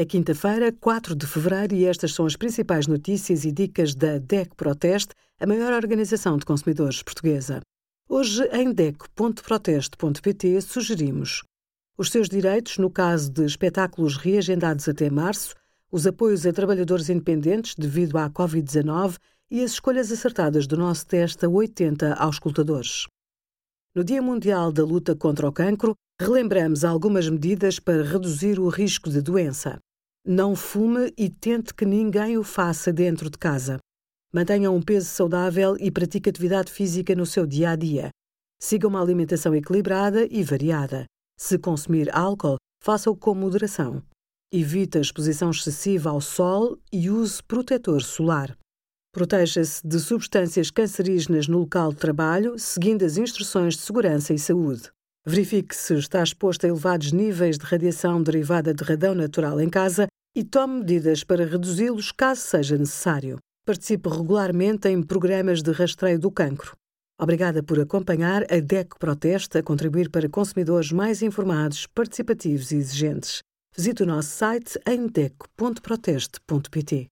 É quinta-feira, 4 de fevereiro, e estas são as principais notícias e dicas da DEC Proteste, a maior organização de consumidores portuguesa. Hoje, em DEC.proteste.pt, sugerimos os seus direitos no caso de espetáculos reagendados até março, os apoios a trabalhadores independentes devido à Covid-19 e as escolhas acertadas do nosso teste a 80 auscultadores. No Dia Mundial da Luta contra o Cancro, relembramos algumas medidas para reduzir o risco de doença. Não fume e tente que ninguém o faça dentro de casa. Mantenha um peso saudável e pratique atividade física no seu dia a dia. Siga uma alimentação equilibrada e variada. Se consumir álcool, faça-o com moderação. Evite a exposição excessiva ao sol e use protetor solar. Proteja-se de substâncias cancerígenas no local de trabalho, seguindo as instruções de segurança e saúde. Verifique se está exposto a elevados níveis de radiação derivada de radão natural em casa e tome medidas para reduzi-los caso seja necessário. Participe regularmente em programas de rastreio do cancro. Obrigada por acompanhar a DEC Proteste a contribuir para consumidores mais informados, participativos e exigentes. Visite o nosso site em deco.proteste.pt.